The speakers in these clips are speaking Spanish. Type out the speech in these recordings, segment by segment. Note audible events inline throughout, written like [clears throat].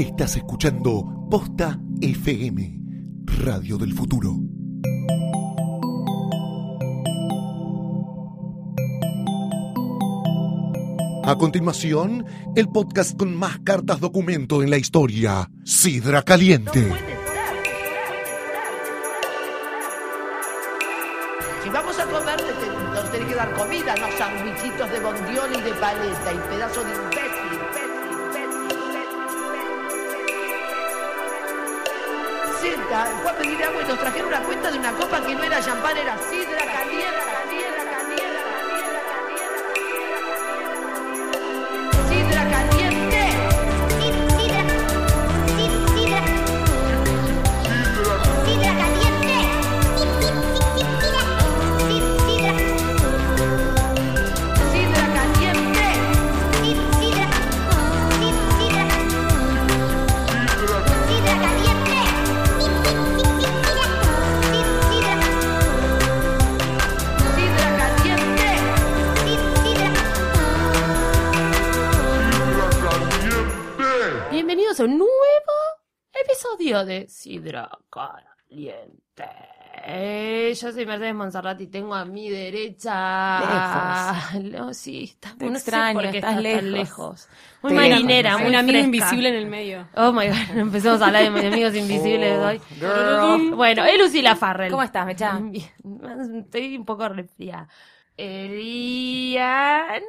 Estás escuchando Posta FM, Radio del Futuro. A continuación, el podcast con más cartas documento en la historia, Sidra Caliente. Si vamos a comer, nos tenés que dar comida, no sandwichitos de bondiol y de paleta y pedazo de imbécil. Senta, fue pedir agua y nos trajeron una cuenta de una copa que no era champán, era sidra caliente, Sidra Caliente. Eh, Yo soy Mercedes Monserrat y tengo a mi derecha. [laughs] No, sí, está, Te no extraño, sé por qué estás estás tan lejos. lejos. Muy Te marinera, lejos. muy un amigo fresca. invisible en el medio. Oh my god, [laughs] empecemos a hablar de amigos invisibles hoy. Bueno, es Lucila Farrell. ¿Cómo estás, Mecha? [laughs] Bien, Estoy un poco resfriada. Eliana.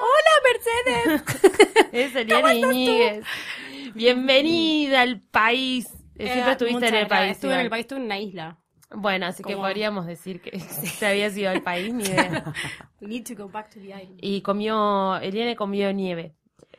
Hola, Mercedes. Es Eliana Iñiguez. Bienvenida al país. Eh, Siempre Eh, estuviste en el gracias. país. Estuve en igual. el país, estuve en una isla. Bueno, así que ¿Cómo? podríamos decir que [laughs] [laughs] te habías ido al país, ni idea. [laughs] We need to go back to the island. Y comió, Eliana comió nieve.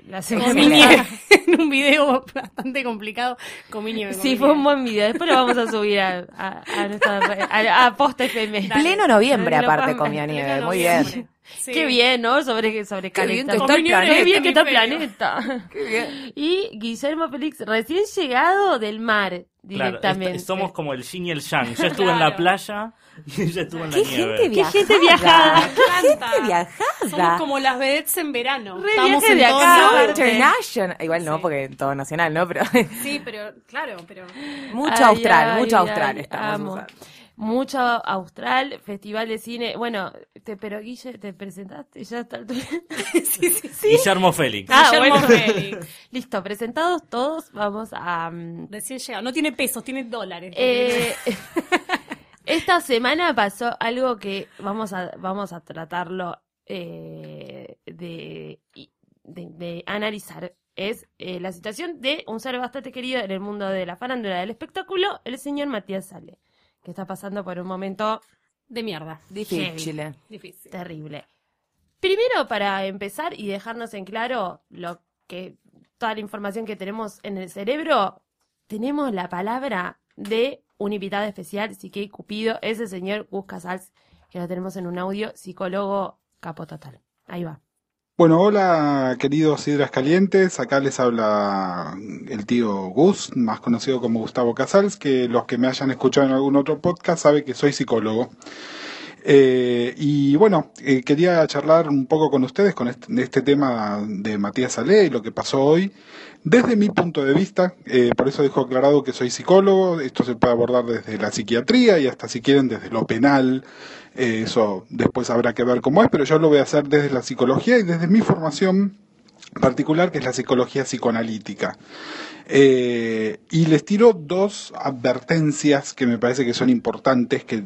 La semana Comí nieve en un video bastante complicado. Comí nieve. Sí, comí fue un nieve. buen video. Después lo vamos a subir a, a, a nuestra a, a Posta FM. Pleno noviembre, Pleno aparte, comió nieve. Muy noviembre. bien. Sí. Qué bien, ¿no? Sobre, sobre Qué bien está el planeta. Qué bien que está el planeta. Qué bien. Y Guillermo Félix, recién llegado del mar Claro, directamente. est- somos como el yin y el yang. Yo estuve en la Claro. playa y ella estuvo en la Qué nieve. gente Qué viajada. gente viajada. Qué gente viajada. Somos como las vedettes en verano. Re Estamos en de. Aparte. International. Igual no, Sí. porque todo nacional, ¿no? Pero Sí, pero claro, pero mucho Ay, austral, ay, mucho ay, austral estamos. Mucho austral, festival de cine. Bueno, te, pero Guille, ¿te presentaste ya hasta el [laughs] sí, sí, sí. Guillermo Félix. Ah, Guillermo bueno. Félix. [laughs] Listo, presentados todos, vamos a... mm, Recién llegado. No tiene pesos, tiene dólares. eh, [laughs] esta semana pasó algo que vamos a, vamos a tratarlo eh, de, de, de analizar. Es eh, la situación de un ser bastante querido en el mundo de la farándula del espectáculo, el señor Matías Sale, que está pasando por un momento De mierda. Difícil. Difícil. terrible. Primero, para empezar y dejarnos en claro lo que toda la información que tenemos en el cerebro, tenemos la palabra de un invitado especial, Siquei Cupido, ese señor Gus Casals, que lo tenemos en un audio, psicólogo capo total. Ahí va. Bueno, hola queridos Sidras Calientes, acá les habla el tío Gus, más conocido como Gustavo Casals, que los que me hayan escuchado en algún otro podcast saben que soy psicólogo. Eh, y bueno, eh, quería charlar un poco con ustedes con este, este tema de Matías Salé y lo que pasó hoy, desde mi punto de vista, eh, por eso dejo aclarado que soy psicólogo, esto se puede abordar desde la psiquiatría y hasta si quieren desde lo penal, eh, eso después habrá que ver cómo es, pero yo lo voy a hacer desde la psicología y desde mi formación particular, que es la psicología psicoanalítica. Eh, y les tiro dos advertencias que me parece que son importantes que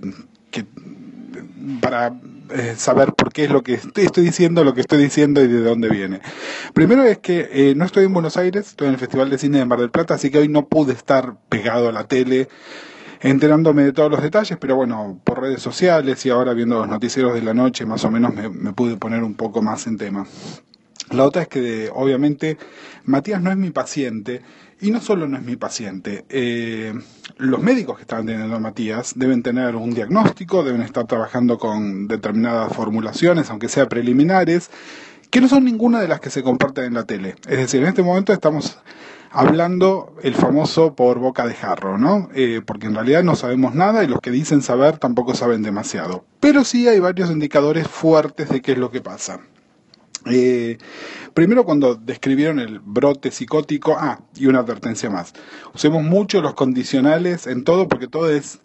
para eh, saber por qué es lo que estoy, estoy diciendo, lo que estoy diciendo y de dónde viene. Primero es que eh, no estoy en Buenos Aires, estoy en el Festival de Cine de Mar del Plata, así que hoy no pude estar pegado a la tele enterándome de todos los detalles, pero bueno, por redes sociales y ahora viendo los noticieros de la noche, más o menos me, me pude poner un poco más en tema. La otra es que, obviamente, Matías no es mi paciente, y no solo no es mi paciente, eh, los médicos que están teniendo a Matías deben tener un diagnóstico, deben estar trabajando con determinadas formulaciones, aunque sea preliminares, que no son ninguna de las que se comparten en la tele. Es decir, en este momento estamos hablando el famoso por boca de jarro, ¿no? Eh, porque en realidad no sabemos nada y los que dicen saber tampoco saben demasiado. Pero sí hay varios indicadores fuertes de qué es lo que pasa. Eh, primero cuando describieron el brote psicótico, ah, y una advertencia más. Usemos mucho los condicionales en todo porque todo es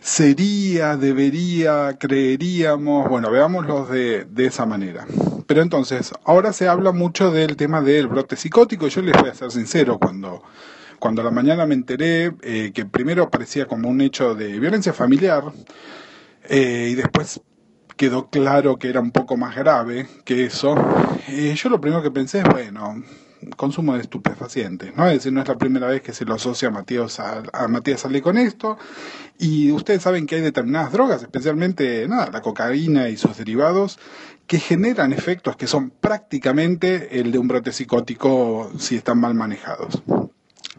sería, debería, creeríamos, bueno, veámoslos de, de esa manera. Pero entonces, ahora se habla mucho del tema del brote psicótico, yo les voy a ser sincero, cuando, cuando a la mañana me enteré eh, que primero parecía como un hecho de violencia familiar, eh, y después quedó claro que era un poco más grave que eso, yo lo primero que pensé es, bueno, consumo de estupefacientes, ¿no? Es decir, no es la primera vez que se lo asocia a Matías, a, a Matías Ale con esto, y ustedes saben que hay determinadas drogas, especialmente, nada, la cocaína y sus derivados, que generan efectos que son prácticamente el de un brote psicótico si están mal manejados.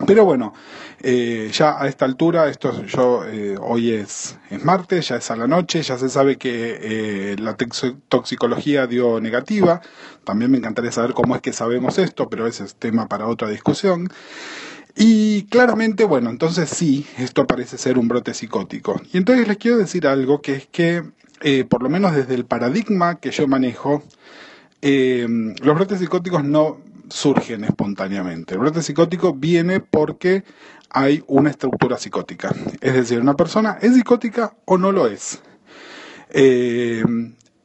Pero bueno, eh, ya a esta altura, esto yo eh, hoy es, es martes, ya es a la noche, ya se sabe que eh, la toxicología dio negativa. También me encantaría saber cómo es que sabemos esto, pero ese es tema para otra discusión. Y claramente, bueno, entonces sí, esto parece ser un brote psicótico. Y entonces les quiero decir algo que es que, por lo menos desde el paradigma que yo manejo, los brotes psicóticos no surgen espontáneamente. El brote psicótico viene porque hay una estructura psicótica. Es decir, una persona es psicótica o no lo es. Eh,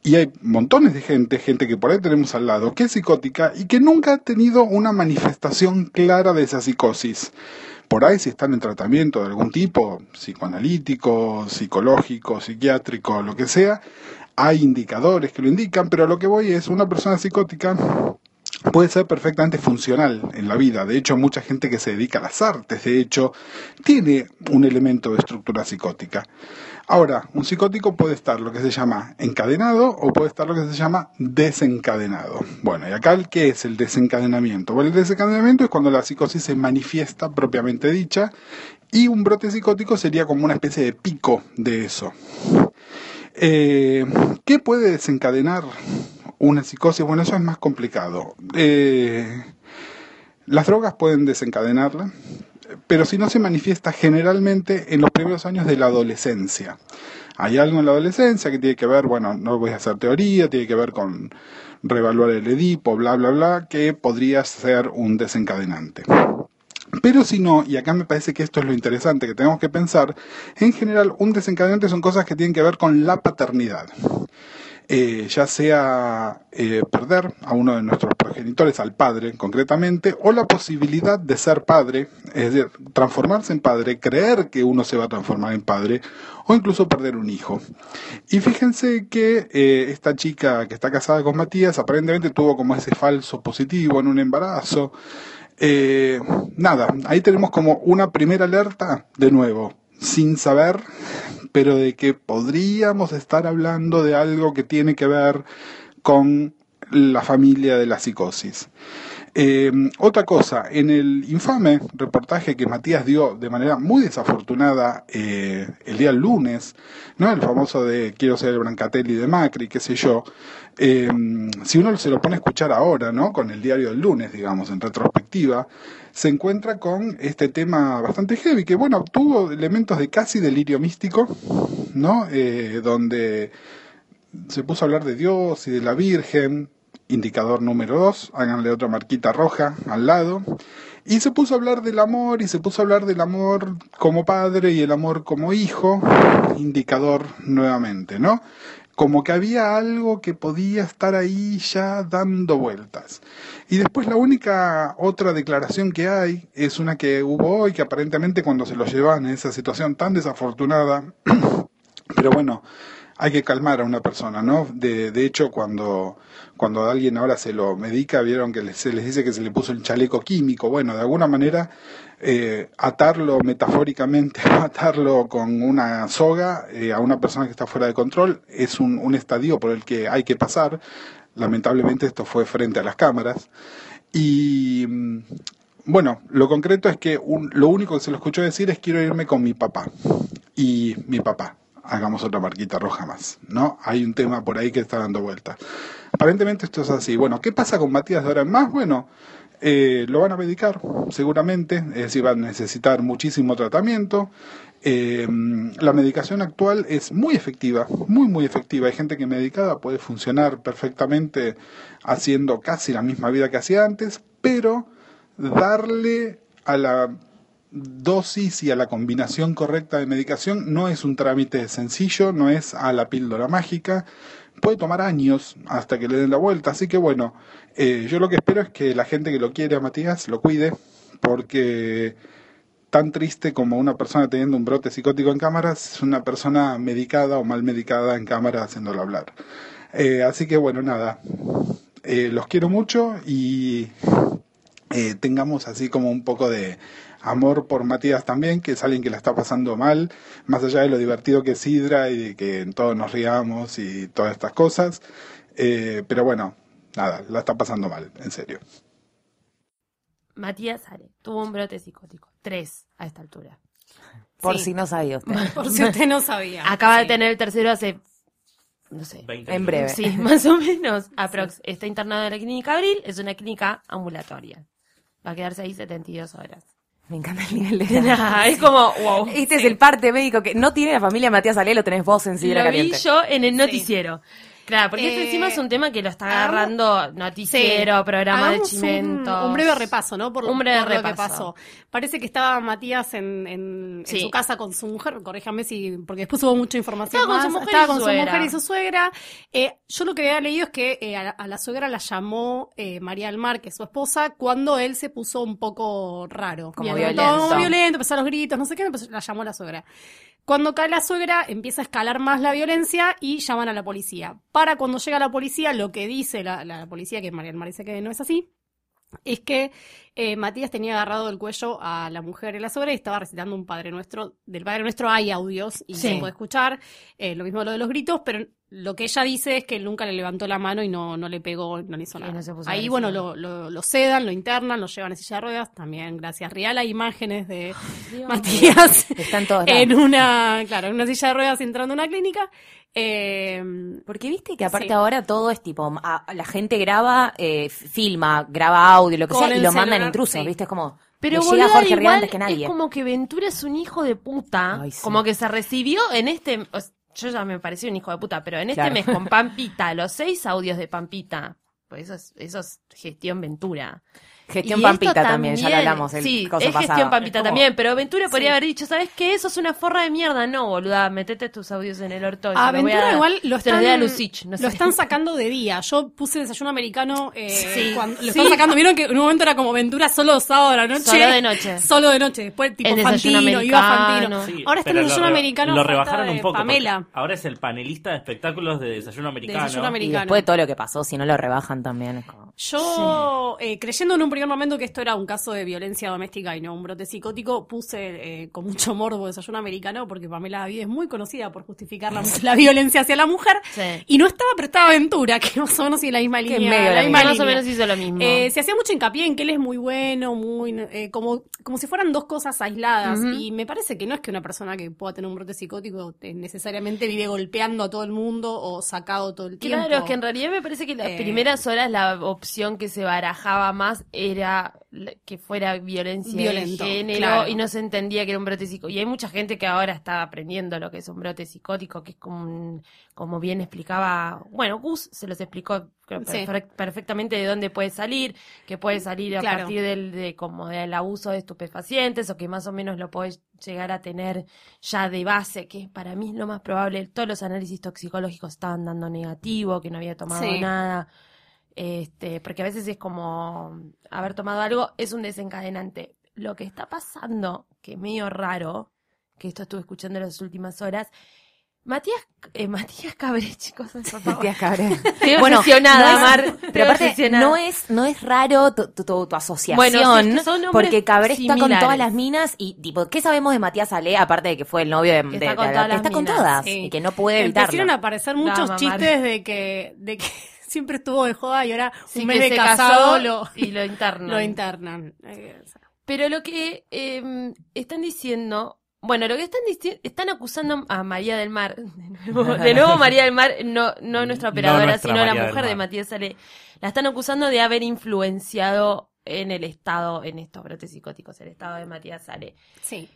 y hay montones de gente, gente que por ahí tenemos al lado, que es psicótica y que nunca ha tenido una manifestación clara de esa psicosis. Por ahí si están en tratamiento de algún tipo, psicoanalítico, psicológico, psiquiátrico, lo que sea, hay indicadores que lo indican, pero lo que voy es una persona psicótica puede ser perfectamente funcional en la vida. De hecho, mucha gente que se dedica a las artes, de hecho, tiene un elemento de estructura psicótica. Ahora, un psicótico puede estar lo que se llama encadenado o puede estar lo que se llama desencadenado. Bueno, y acá, ¿qué es el desencadenamiento? Bueno, el desencadenamiento es cuando la psicosis se manifiesta propiamente dicha y un brote psicótico sería como una especie de pico de eso. Eh, ¿Qué puede desencadenar una psicosis? Bueno, eso es más complicado. Eh, las drogas pueden desencadenarla, pero si no se manifiesta generalmente en los primeros años de la adolescencia. Hay algo en la adolescencia que tiene que ver, bueno, no voy a hacer teoría, tiene que ver con reevaluar el Edipo, bla, bla, bla, que podría ser un desencadenante. Pero si no, y acá me parece que esto es lo interesante que tenemos que pensar, en general un desencadenante son cosas que tienen que ver con la paternidad. Eh, ya sea eh, perder a uno de nuestros progenitores, al padre concretamente, o la posibilidad de ser padre, es decir, transformarse en padre, creer que uno se va a transformar en padre, o incluso perder un hijo. Y fíjense que eh, esta chica que está casada con Matías aparentemente tuvo como ese falso positivo en un embarazo. Eh, nada, ahí tenemos como una primera alerta, de nuevo, sin saber, pero de que podríamos estar hablando de algo que tiene que ver con la familia de la psicosis. Eh, otra cosa, en el infame reportaje que Matías dio de manera muy desafortunada eh, el día lunes, ¿no? el famoso de quiero ser el Brancatelli de Macri, qué sé yo, eh, si uno se lo pone a escuchar ahora, ¿no? con el diario del lunes, digamos, en retrospectiva, se encuentra con este tema bastante heavy, que bueno, tuvo elementos de casi delirio místico, ¿no? Eh, donde se puso a hablar de Dios y de la Virgen, indicador número dos, háganle otra marquita roja al lado, y se puso a hablar del amor, y se puso a hablar del amor como padre y el amor como hijo, indicador nuevamente, ¿no? Como que había algo que podía estar ahí ya dando vueltas. Y después la única otra declaración que hay es una que hubo hoy, que aparentemente cuando se lo llevan en esa situación tan desafortunada, [clears throat] pero bueno, hay que calmar a una persona, ¿no? De, de hecho, cuando, cuando alguien ahora se lo medica, vieron que se les dice que se le puso el chaleco químico. Bueno, de alguna manera, eh, atarlo metafóricamente, [laughs] atarlo con una soga eh, a una persona que está fuera de control es un, un estadio por el que hay que pasar. Lamentablemente esto fue frente a las cámaras. Y mm, bueno, lo concreto es que un- lo único que se lo escuchó decir es quiero irme con mi papá. Y mi papá, hagamos otra marquita roja más, ¿no? Hay un tema por ahí que está dando vuelta. Aparentemente esto es así. Bueno, ¿qué pasa con Matías de ahora en más? Bueno, Eh, lo van a medicar, seguramente, es decir, va a necesitar muchísimo tratamiento. Eh, la medicación actual es muy efectiva, muy, muy efectiva. Hay gente que medicada puede funcionar perfectamente haciendo casi la misma vida que hacía antes, pero darle a la dosis y a la combinación correcta de medicación no es un trámite sencillo, no es a la píldora mágica, puede tomar años hasta que le den la vuelta, así que bueno, eh, yo lo que espero es que la gente que lo quiere a Matías lo cuide, porque tan triste como una persona teniendo un brote psicótico en cámaras es una persona medicada o mal medicada en cámara haciéndolo hablar. Eh, así que bueno, nada, eh, los quiero mucho y tengamos así como un poco de amor por Matías también, que es alguien que la está pasando mal, más allá de lo divertido que es Sidra y de que en todos nos riamos y todas estas cosas. Eh, pero bueno, nada, la está pasando mal, en serio. Matías sale, tuvo un brote psicótico. Tres a esta altura. Por Sí. si no sabía usted. [laughs] Por si usted no sabía. Acaba de tener el tercero hace, no sé, 20 En breve. sí, [laughs] más o menos. Aprox. Está internado en la clínica Abril, es una clínica ambulatoria. Va a quedarse ahí 72 horas. Me encanta el nivel de... [laughs] Nah, es como, wow. Este es el parte médico que no tiene la familia Matías Ale, lo tenés vos en Sidra Lo vi Caliente. yo en el noticiero. Claro, porque este Eh, encima es un tema que lo está agarrando noticiero, programa de Hagamos un- chimentos. Un, breve repaso, ¿no? Por, Un breve por lo que repaso. pasó. Parece que estaba Matías en, en, en su casa con su mujer, corríjame si, porque después hubo mucha información Estaba con su mujer estaba y con su su suegra. mujer y su suegra. Eh, yo lo que había leído es que eh, a, a la suegra la llamó eh, María del Mar, que es su esposa, cuando él se puso un poco raro. Como Bien, violento. todo violento, empezó a los gritos, no sé qué, la llamó la suegra. Cuando cae la suegra, empieza a escalar más la violencia y llaman a la policía. Para cuando llega la policía, lo que dice la, la policía, que María del Mar dice que no es así, es que eh, Matías tenía agarrado el cuello a la mujer y la suegra y estaba recitando un Padre Nuestro. Del Padre Nuestro hay audios y Sí. se puede escuchar. eh, lo mismo lo de los gritos, pero lo que ella dice es que él nunca le levantó la mano y no, no le pegó, no le hizo nada. no Ahí, bueno, lo, lo, lo sedan, lo internan, lo llevan en silla de ruedas. También, gracias Real, hay imágenes de Matías Está [laughs] en todos lados. en una, claro, en una silla de ruedas entrando a una clínica. Eh, Porque viste que aparte Sí. ahora todo es tipo, a- la gente graba, eh, filma, graba audio, lo que Con sea, y lo mandan intrusos, sí. viste, es como, Pero le llega Jorge igual antes que nadie. es como que Ventura es un hijo de puta. Ay, sí. Como que se recibió en este... o sea, yo ya me parecí un hijo de puta, pero en este Claro. mes con [laughs] Pampita, los seis audios de Pampita, pues eso es, eso es gestión Ventura. Gestión Y Pampita también, ya lo hablamos el Sí, coso es pasado. gestión Pampita Es como- también, pero Ventura podría haber dicho, ¿sabes qué? Eso es una forra de mierda. No, boluda, metete tus audios en el orto. A lo igual lo están, a Lucich, no lo están sacando de día. Yo puse desayuno americano eh, Sí. cuando, lo Sí. están sacando. Vieron que en un momento era como Ventura solo sábado a la noche. Solo de noche. Solo de noche. Después tipo El Fantino, iba americano. Fantino. Sí, Ahora está en desayuno lo americano. Lo rebajaron un poco. Pamela. Ahora es el panelista de espectáculos de Desayuno Americano. Desayuno Y americano. después de todo lo que pasó, si no lo rebajan también, es como... Yo, eh, creyendo en un primer momento que esto era un caso de violencia doméstica y no un brote psicótico, puse eh, con mucho morbo desayuno americano porque Pamela David es muy conocida por justificar la, la violencia hacia la mujer. Sí. Y no estaba, pero estaba Aventura, que más o menos sigue la misma Que línea. medio la misma Más o menos hizo lo mismo. Eh, se hacía mucho hincapié en que él es muy bueno, muy como, como si fueran dos cosas aisladas. Y me parece que no es que una persona que pueda tener un brote psicótico necesariamente vive golpeando a todo el mundo o sacado todo el tiempo. Claro, es que en realidad me parece que las primeras horas la opción que se barajaba más era que fuera violencia Violento, de género claro. y no se entendía que era un brote psicótico. Y hay mucha gente que ahora está aprendiendo lo que es un brote psicótico, que es como, un- como bien explicaba, bueno, Gus se los explicó creo, Sí. perfe- perfectamente de dónde puede salir, que puede salir a Claro. partir del, de como del abuso de estupefacientes o que más o menos lo puedes llegar a tener ya de base, que para mí es lo más probable. Todos los análisis toxicológicos estaban dando negativo, que no había tomado Sí. nada. Este, porque a veces es como haber tomado algo es un desencadenante. Lo que está pasando, que es medio raro, que esto estuve escuchando en las últimas horas, Matías, eh, [laughs] Matías Cabré, chicos, por favor. Matías Cabré. [laughs] Estoy obsesionada, Mar. Estoy Pero aparte, no es, no es raro tu, tu- tu- tu asociación, Bueno, es que son porque Cabré está con todas las minas y, tipo, ¿qué sabemos de Matías Ale? Aparte de que fue el novio de, Que de- está con de- todas que está con todas sí. y que no puede Empezaron a evitarlo. aparecer muchos chistes de que, de que siempre estuvo de joda y ahora Sí, un mes que de se casado lo, y lo internan. [laughs] lo Pero lo que eh, están diciendo, bueno, lo que están diciendo, están acusando a María del Mar, [laughs] de nuevo, de nuevo [laughs] María del Mar, no, no nuestra No operadora, nuestra sino la María mujer de. Matías Ale, la están acusando de haber influenciado en el estado, en estos brotes psicóticos, el estado de Matías Sale. Sí.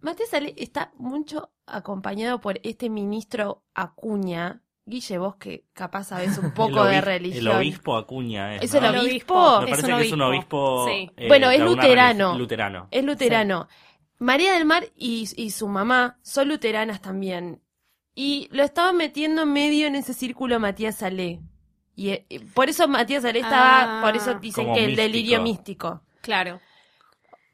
Matías Sale está mucho acompañado por este ministro Acuña. Guille, vos que capaz sabés un [laughs] poco de religión. El obispo Acuña es. ¿Es el ¿no? El obispo? Me Es parece un que es un obispo. Sí. eh, Bueno, es luterano. Luterano. Es luterano. María del Mar y, y su mamá son luteranas también. Y lo estaban metiendo medio en ese círculo Matías Salé. Y, eh, y por eso Matías Salé estaba, Ah. por eso dicen Como que el delirio místico. Claro.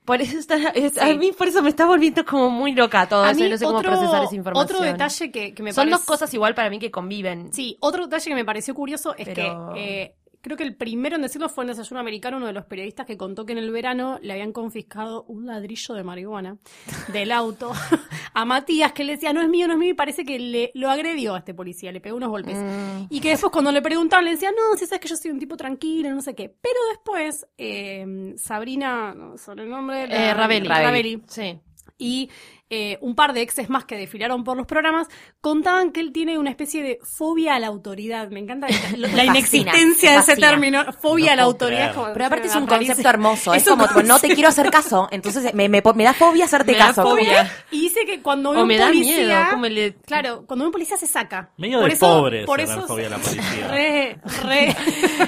Por eso está, es- Sí. a mí por eso me está volviendo como muy loca todo A eso, mí no sé cómo otro, procesar esa información. otro detalle que, que me Son dos cosas igual para mí que conviven. Sí, otro detalle que me pareció curioso es Pero- que eh, creo que el primero en decirlo fue en Desayuno Americano, uno de los periodistas que contó que en el verano le habían confiscado un ladrillo de marihuana del auto [laughs] a Matías, que le decía, no es mío, no es mío, y parece que le, lo agredió a este policía, le pegó unos golpes. Mm. Y que después cuando le preguntaban le decía, no, si sabes que yo soy un tipo tranquilo, no sé qué. Pero después, eh, Sabrina, no sobre el nombre, Eh, Ravelli. Ravelli Sí. y eh, un par de exes más que desfilaron por los programas contaban que él tiene una especie de fobia a la autoridad. Me encanta [laughs] la, la fascina, inexistencia de ese término, fobia No a la autoridad. como- Pero aparte es un parece- concepto hermoso. Es, como, no te quiero hacer caso. Entonces me, me, me da fobia hacerte Me da caso. fobia. Y dice que cuando ve O un me da policía, miedo. ¿cómo le... claro, cuando ve un policía se saca. Medio Por de eso- pobre por eso fobia a la policía. [laughs] Re, re,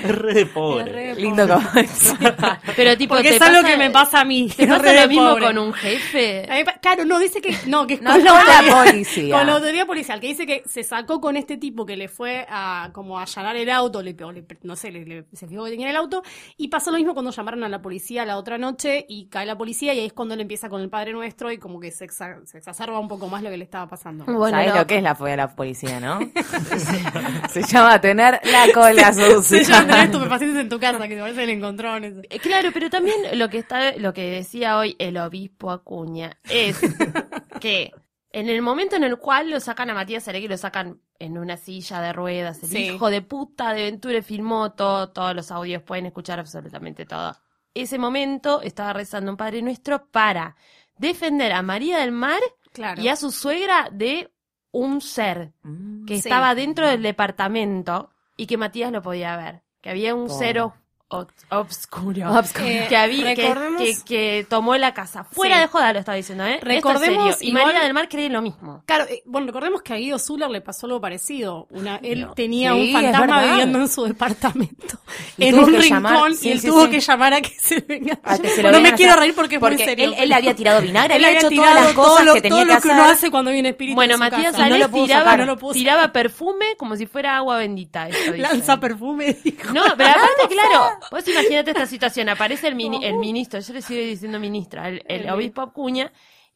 Re de pobre. re Lindo pobre. como [laughs] Pero tipo, Porque ¿te es algo que me pasa a mí. ¿Te pasa lo de mismo con un jefe? Claro, no, dice que no, que es No, con, con la policía. Con la autoridad policial, que dice que se sacó con este tipo que le fue a como a allanar el auto, le, o le- no sé, le, le- se fijó que tenía el auto, y pasó lo mismo cuando llamaron a la policía la otra noche, y cae la policía, y ahí es cuando él empieza con el Padre Nuestro, y como que se, exa- se exacerba un poco más lo que le estaba pasando. Bueno, ¿Sabes no. lo que es la fobia a la policía, no? [laughs] Se llama tener la [laughs] cola Se sucia. llama tener estupefacientes en tu casa, que te parecen encontrones. Eh, Claro, pero también lo que está, lo que decía hoy el obispo Acuña es [laughs] que en el momento en el cual lo sacan a Matías Alegre, lo sacan en una silla de ruedas, el Sí. hijo de puta de Venture filmó todo, todos los audios, pueden escuchar absolutamente todo. Ese momento estaba rezando un Padre Nuestro para defender a María del Mar Claro. y a su suegra de un ser Mm. que Sí. estaba dentro del departamento y que Matías lo podía ver. Que había un Pobre. cero o- obscuro. Obscuro. Eh, que, había, que, que, que tomó la casa. Fuera Sí. de joda lo estaba diciendo, ¿eh? Es Recordemos. Y igual- María del Mar cree lo mismo. Claro, eh, bueno, recordemos que a Guido Zuller le pasó algo parecido. Una, él No. tenía Sí, un fantasma viviendo en su departamento, Y en un rincón, llamar- y él tuvo que llamar a que se venga. A que se lo no me quiero reír porque es muy serio. él, él había tirado vinagre, Él había, hecho todas las todo cosas lo, que tenía todo lo que hacer. uno hace cuando viene espíritu Bueno, Matías tiraba, perfume como si fuera agua bendita. [laughs] Lanza perfume, dijo. No, pero aparte, [laughs] claro, vos imaginate esta situación, aparece el, mini- el ministro, yo le sigo diciendo ministra, el, el El- obispo Acuña,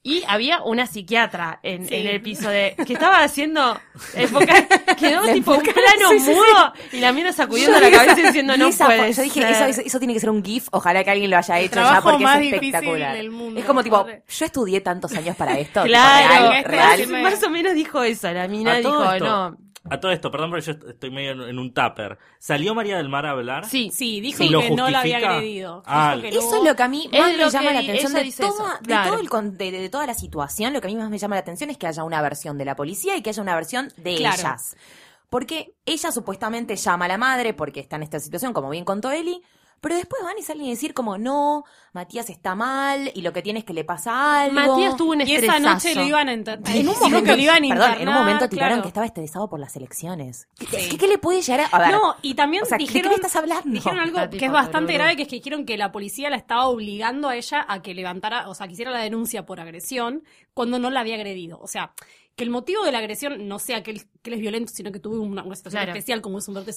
y había una psiquiatra en, Sí. en el piso de, que estaba haciendo, enfocar, quedó La tipo un enfoca- plano sí, sí, sí. mudo, y la mina sacudiendo Yo la cabeza esa- diciendo, no esa puede Yo dije, ser". eso, eso, eso tiene que ser un GIF, ojalá que alguien lo haya hecho ya porque más es espectacular. del mundo, es como tipo, yo estudié tantos años para esto. tipo, Claro, real, que real. esto- más o menos dijo eso, la mina dijo, esto. no, A todo esto, perdón, pero yo est- estoy medio en, un tupper. ¿Salió María del Mar a hablar? sí, Sí, dijo Sí. ¿Lo que no la había agredido. Ah, Dijo que no Eso es lo que a mí más me llama la atención de, toda, eso, de claro. todo el con- de, de toda la situación. Lo que a mí más me llama la atención es que haya una versión de la policía y que haya una versión de Claro. ellas. Porque ella supuestamente llama a la madre porque está en esta situación, como bien contó Eli, pero después van y salen a decir como, no, Matías está mal y lo que tiene es que le pasa algo. Matías tuvo un Y esa estresazo. noche lo iban a internar. En un momento, que lo iban a perdón, en un internar, momento tiraron claro. que estaba estresado por las elecciones. ¿Qué, Sí. qué- qué le puede llegar a, a ver? No, y también o sea, ¿de qué dijeron, le estás hablando? dijeron algo que es bastante grave, que es que dijeron que la policía la estaba obligando a ella a que levantara, o sea, que hiciera la denuncia por agresión cuando no la había agredido. O sea, que el motivo de la agresión no sea que él, que él es violento, sino que tuvo una, una situación Claro. especial como es un brote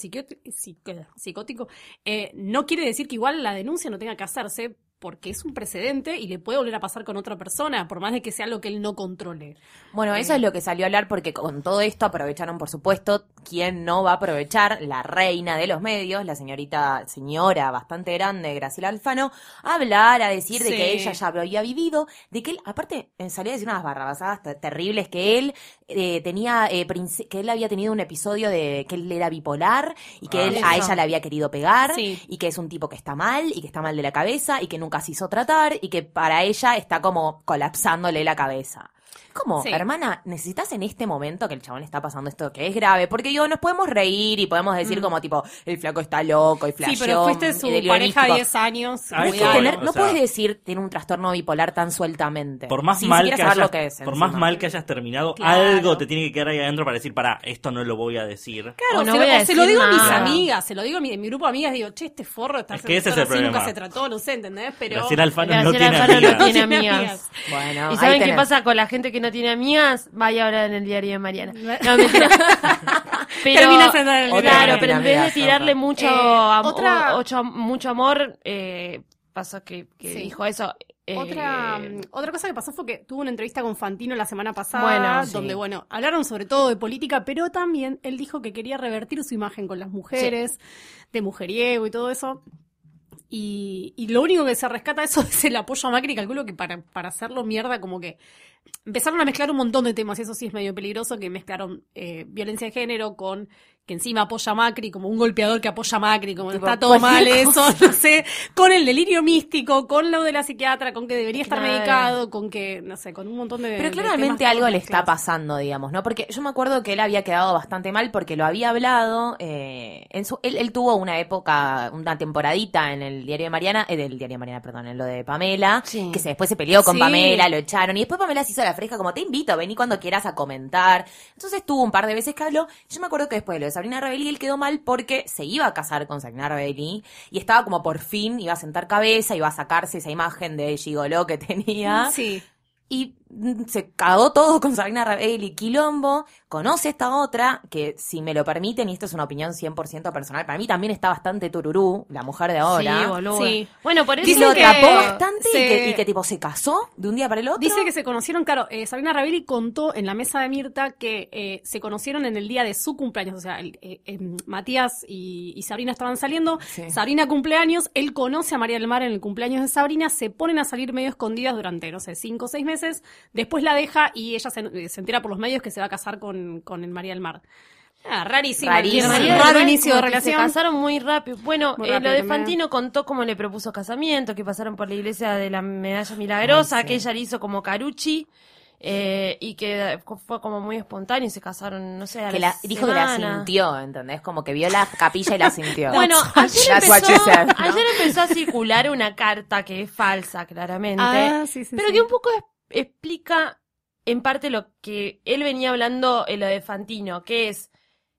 psicótico, eh, no quiere decir que igual la denuncia no tenga que hacerse porque es un precedente y le puede volver a pasar con otra persona, por más de que sea algo que él no controle. Bueno, eso es lo que salió a hablar porque con todo esto aprovecharon, por supuesto, quién no va a aprovechar, la reina de los medios, la señorita, señora bastante grande, Graciela Alfano, a hablar, a decir de que ella ya había vivido, de que él, aparte, eh, salió a decir unas barrabasadas ter- terribles, que él eh, tenía, eh, que él había tenido un episodio de que él era bipolar y que Ah, él, a ella le había querido pegar Sí. y que es un tipo que está mal y que está mal de la cabeza y que nunca se hizo tratar y que para ella está como colapsándole la cabeza. Como, Sí. hermana, necesitas en este momento que el chabón está pasando esto que es grave, porque digo, nos podemos reír y podemos decir como tipo, el flaco está loco y flasheó. Mm. Sí, pero fuiste su pareja místico. 10 años. Ay, tener- o no sea- puedes decir tiene un trastorno bipolar tan sueltamente. Por más sin mal que hayas, lo que es. por más mal que hayas terminado, Claro. algo te tiene que quedar ahí adentro para decir, para, esto no lo voy a decir. Claro, O no se, voy lo, a o se lo digo a mis amigas, se lo digo a mi, en mi grupo de amigas, digo, che, este forro está Es que ese es el así, nunca problema. se trató, no sé, ¿entendés? Pero... Graciela Alfano Graciela no tiene Alfano no amigas. tiene amigas. Bueno, ¿Y saben qué pasa con la gente que no tiene amigas? Vaya ahora en el diario de Mariana. No, mentira. [laughs] pero, siendo el Otra claro, pero en vez de tirarle mucho, Eh, am- otra- o- ocho- mucho amor, eh, pasó que, que Sí. dijo eso. eh, Otra, otra cosa que pasó fue que tuvo una entrevista con Fantino la semana pasada, Bueno, sí. donde, bueno, hablaron sobre todo de política, pero también él dijo que quería revertir su imagen con las mujeres, de mujeriego y todo eso. Y, y lo único que se rescata eso [laughs] es el apoyo a Macri. Calculo que para, para hacerlo mierda, como que empezaron a mezclar un montón de temas. Y eso sí es medio peligroso, que mezclaron eh, violencia de género con que encima apoya a Macri, como un golpeador que apoya a Macri, como Tipo, está todo mal eso, [laughs] no sé, con el delirio místico, con lo de la psiquiatra, con que debería estar Claro. medicado, con que, no sé, con un montón de... Pero claramente algo le está pasando, digamos, ¿no? Porque yo me acuerdo que él había quedado bastante mal porque lo había hablado. eh, en su, él, él tuvo una época, una temporadita en el diario de Mariana, eh, del diario de Mariana, perdón, en lo de Pamela, Sí. que se, después se peleó con Sí. Pamela, lo echaron. Y después Pamela se hizo la fresca, como te invito, vení cuando quieras a comentar. Entonces tuvo un par de veces que habló. Yo me acuerdo que después de lo de Sabrina Rebelli, él quedó mal porque se iba a casar con Sabrina Rebelli y estaba como por fin, iba a sentar cabeza, iba a sacarse esa imagen de gigoló que tenía. Sí. Y se cagó todo con Sabrina Rabelli, Quilombo, conoce esta otra, que si me lo permiten, y esto es una opinión 100% personal, para mí también está bastante tururú, la mujer de ahora. Sí, boludo. Sí. Bueno, por eso que lo que tapó bastante y, que, y que tipo se casó de un día para el otro. Dice que se conocieron, claro, eh, Sabrina Rabelli contó en la mesa de Mirta que eh, se conocieron en el día de su cumpleaños, o sea, el- eh, eh, Matías y, y Sabrina estaban saliendo, Sí. Sabrina cumpleaños, él conoce a María del Mar en el cumpleaños de Sabrina, se ponen a salir medio escondidas durante, no sé, cinco o seis meses, después la deja y ella se, se entera por los medios que se va a casar con, con el María del Mar. Ah, rarísimo. Rarísimo. Un María del raro inicio de relación. Se casaron muy rápido. Bueno, Muy eh, lo de también. Fantino contó cómo le propuso casamiento, que pasaron por la iglesia de la Medalla Milagrosa, Ay, sí. que ella le hizo como Carucci. eh, y que fue como muy espontáneo y se casaron, no sé, a que la dijo que la sintió, ¿entendés? Como que vio la capilla y la sintió. [laughs] Bueno, ayer empezó, she said, ¿no? ayer empezó a circular una carta que es falsa, claramente, Ah, sí, sí, pero sí. que un poco es- explica en parte lo que él venía hablando en lo de Fantino, que es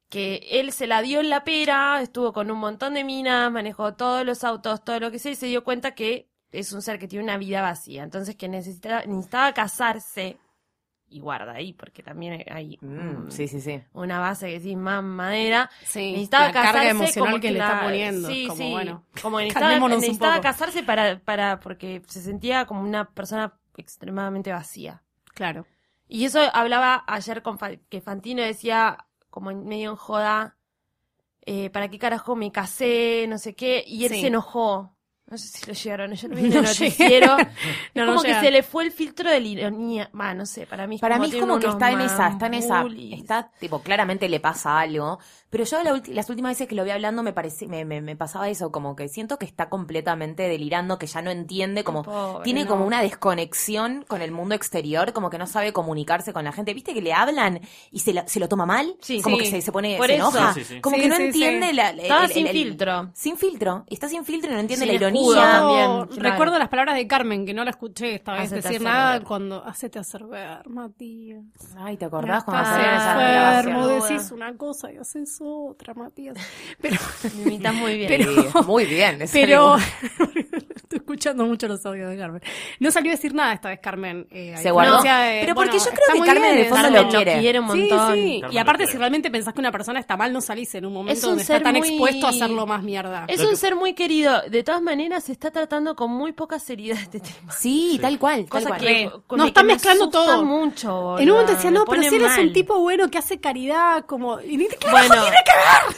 que él se la dio en la pera, estuvo con un montón de minas, manejó todos los autos, todo lo que sea, y se dio cuenta que es un ser que tiene una vida vacía, entonces que necesitaba, necesitaba casarse, y guarda ahí, porque también hay Mm, sí, sí, sí. una base que sí más madera, Sí, necesitaba la carga casarse emocional como que le está poniendo, Sí, como, sí. bueno, como [laughs] necesitaba, necesitaba casarse para, para, porque se sentía como una persona extremadamente vacía. Claro. Y eso hablaba ayer con Fa- que Fantino decía, como en medio en joda, eh, ¿para qué carajo me casé? No sé qué. Y él Sí. se enojó. No sé si lo llegaron, yo lo [laughs] vi No el noticiero. es [laughs] No, no como que se le fue el filtro de la ironía. Va, no sé, para mí es Para como mí es como que está en esa, está en esa, está tipo, claramente le pasa algo, pero yo la las últimas veces que lo vi hablando me parece, me, me, me pasaba eso, como que siento que está completamente delirando, que ya no entiende, como, Pobre, tiene no. como una desconexión con el mundo exterior, como que no sabe comunicarse con la gente, viste que le hablan y se, la- se lo toma mal, Sí. como Sí. que se, se pone, Por se eso. enoja, Sí, sí, sí. como Sí, que no sí, entiende sí. la, Estaba el- sin el- el- filtro. Sin filtro, está sin filtro y no entiende la escudo ironía. también. Claro. Recuerdo las palabras de Carmen, que no la escuché esta vez Hacete decir hacer nada ver. cuando hacete hacer ver, Matías. Ay, ¿te acordás cuando enfermo, grabaciones? decís una cosa y haces otra, Matías. [laughs] Pero, Me imitas muy bien. Pero- Sí, muy bien. pero [laughs] escuchando mucho los audios de Carmen. No salió a decir nada esta vez Carmen. eh, Se guardó. de- Pero bueno, porque yo creo está que Carmen bien, fondo está lo quiere un montón. sí. Carmen Y aparte, si realmente pensás que una persona está mal, no salís en un momento Es un donde está tan muy- expuesto a hacerlo más mierda. Es un ser muy querido. De todas maneras, se está tratando con muy poca seriedad este tema. [laughs] Sí, tal cual, tal Cosa cual. que, No, con- están que me mezclando asusta todo. mucho. En un momento decía, Me no, pero si eres un tipo bueno que hace caridad, como... Y ni te Bueno,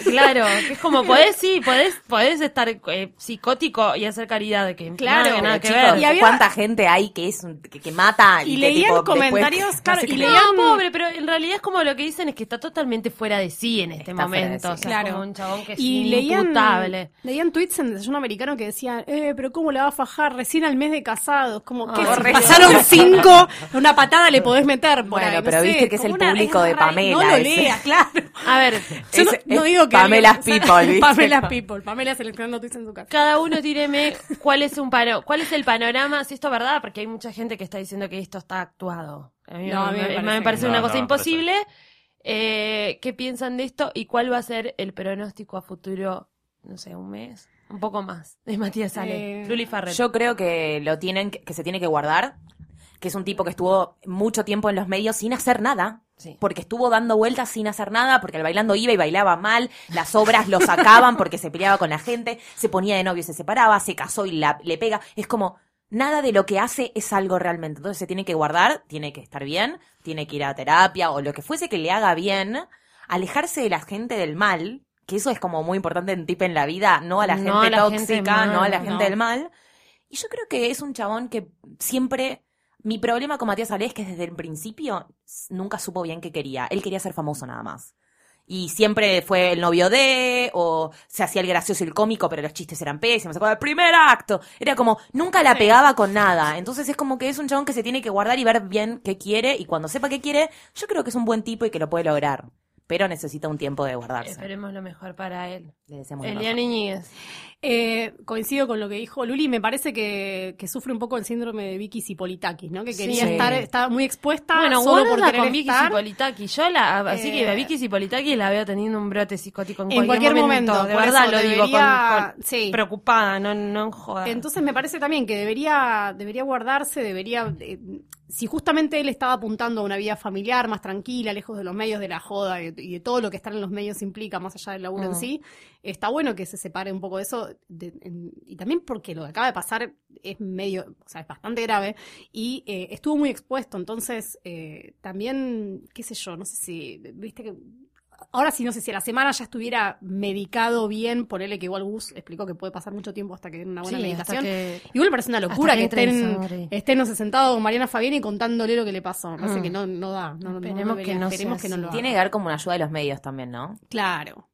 claro, que es como [laughs] podés, sí, podés, podés estar eh, psicótico y hacer caridad de que Claro. Nada, nada Pero, que chicos, ver. Y había- ¿cuánta gente hay que es que, que mata Y que, leían tipo, después- comentarios, no claro, sé y leían- No, pobre, pero en realidad es como lo que dicen es que está totalmente fuera de sí en este Está momento. sí. O sea, Claro. es como un chabón que es Y leían, inimputable. leían tweets en Desayuno Americano que decían, eh, pero ¿cómo la va a fajar recién al mes de casados? Como que Ah, si pasaron [laughs] cinco, una patada le podés meter por Bueno, ahí, no pero sé, viste que es el público de. Pamela No lo leas, claro. A ver, [laughs] Yo no, Es- no digo que Pamela's [laughs] people, ¿viste? Pamela's people, Pamela seleccionando tweets en su casa. cada uno tíreme cuál es un pano, cuál es el panorama, si esto es verdad, porque hay mucha gente que está diciendo que esto está actuado. A mí, No, a mí me me, parece me que parece no. una No, cosa no imposible. Eh, ¿Qué piensan de esto y cuál va a ser el pronóstico a futuro? No sé, un mes, un poco más, [laughs] de Matías Ale, Eh, Luli Farrell. Yo creo que lo tienen, que se tiene que guardar, que es un tipo que estuvo mucho tiempo en los medios sin hacer nada. Sí. Porque estuvo dando vueltas sin hacer nada, porque el bailando iba y bailaba mal, las obras lo sacaban porque se peleaba con la gente, se ponía de novio y se separaba, se casó y la- le pega. Es como, nada de lo que hace es algo realmente. Entonces se tiene que guardar, tiene que estar bien, tiene que ir a terapia o lo que fuese que le haga bien, alejarse de la gente del mal, que eso es como muy importante en tip en la vida, no a la No gente a la gente tóxica, mal, no a la gente no. del mal. Y yo creo que es un chabón que siempre. Mi problema con Matías Ale es que desde el principio nunca supo bien qué quería. Él quería ser famoso nada más. Y siempre fue el novio de, o se hacía el gracioso y el cómico, pero los chistes eran pésimos. Se el primer acto. Era como, nunca la pegaba con nada. Entonces es como que es un chabón que se tiene que guardar y ver bien qué quiere. Y cuando sepa qué quiere, yo creo que es un buen tipo y que lo puede lograr. Pero necesita un tiempo de guardarse. Esperemos lo mejor para él. Le deseamos mejor. Iñiguez. Eh, coincido con lo que dijo Luli, me parece que, que sufre un poco el síndrome de Vicky Cipolitakis, ¿no? Que quería Sí. estar, estaba muy expuesta Bueno, solo por querer con Vicky estar. Cipolitaki. Yo la, así Eh, que a Vicky Cipolitaki la veo teniendo un brote psicótico en, En cualquier momento, De por verdad eso lo digo, con, debería- con- sí. preocupada, no, no en joda. Entonces me parece también que debería, debería guardarse, debería, eh, si justamente él estaba apuntando a una vida familiar más tranquila, lejos de los medios de la joda y de, y de todo lo que estar en los medios implica, más allá del laburo en Mm. sí, está bueno que se separe un poco de eso, de- en- y también porque lo que acaba de pasar es medio, o sea, es bastante grave, y eh, estuvo muy expuesto, entonces eh, también, qué sé yo, no sé si, viste que Ahora sí, no sé si a la semana ya estuviera medicado bien, ponele que igual Gus explicó que puede pasar mucho tiempo hasta que den una buena Sí, medicación. que- Igual me parece una locura que, que estén, estén no sé, sentados con Mariana Fabiani contándole lo que le pasó. Parece Mm. que no, no da. No, no- no Esperemos debería. que no Esperemos que no haga. Tiene que haber como una ayuda de los medios también, ¿no? Claro.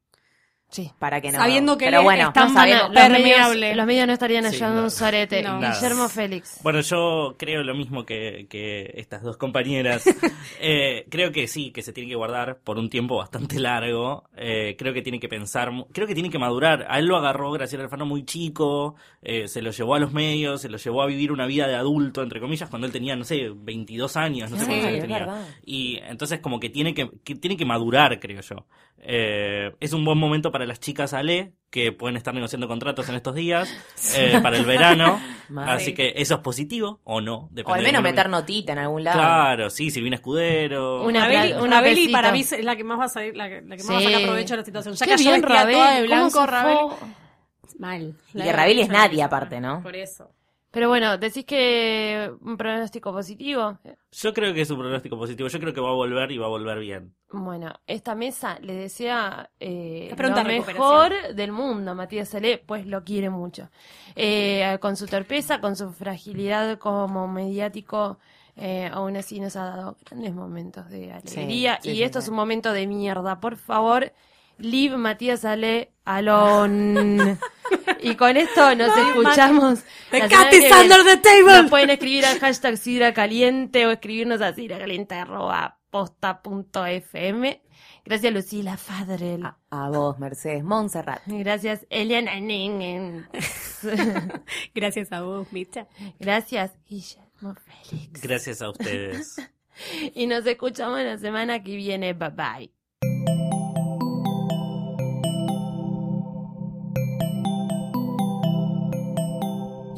Sí. Para que no. Sabiendo que Pero él bueno, no los, medios, los medios no estarían Sí, ayudando no. un sorete. No. Guillermo Félix. Bueno, yo creo lo mismo que, que estas dos compañeras. [laughs] Eh, creo que sí, que se tiene que guardar por un tiempo bastante largo. Eh, creo que tiene que pensar, creo que tiene que madurar. A él lo agarró Graciela Alfano muy chico, eh, se lo llevó a los medios, se lo llevó a vivir una vida de adulto, entre comillas, cuando él tenía, no sé, 22 años, no sé cuántos años tenía. verdad. Y entonces como que tiene que, que tiene que madurar, creo yo. Eh, es un buen momento para las chicas Ale, que pueden estar negociando contratos en estos días, eh, para el verano. [laughs] Así que eso es positivo o no. O al menos meter notita en algún lado. Claro, sí, Silvina Escudero. Una apesito. para mí es la que más va a salir, la que, la que más va a Sí. sacar provecho de la situación. Ya Qué que yo bien, vestía toda de Rabel, ¿cómo blanco, fue? Mal. Y que Rabeli es nadie aparte, ¿no? Por eso. Pero bueno, decís que un pronóstico positivo. Yo creo que es un pronóstico positivo. Yo creo que va a volver y va a volver bien. Bueno, esta mesa le desea eh, lo mejor del mundo Matías Salé, pues lo quiere mucho. Eh, con su torpeza, con su fragilidad como mediático, eh, aún así nos ha dado grandes momentos de alegría. sí, y sí, esto sí. es un momento de mierda. Por favor, leave Matías Salé alone. [laughs] y con esto nos escuchamos. The cat is under the table. Nos pueden escribir al hashtag Sidra Caliente o escribirnos a sidracaliente.posta.fm. Gracias, Lucila Fadrel. A, a vos, Mercedes Montserrat. Gracias, Eliana Ningen. [laughs] Gracias a vos, Micha. Gracias, Guillermo Félix. Gracias a ustedes. [laughs] Y nos escuchamos la semana que viene. Bye bye.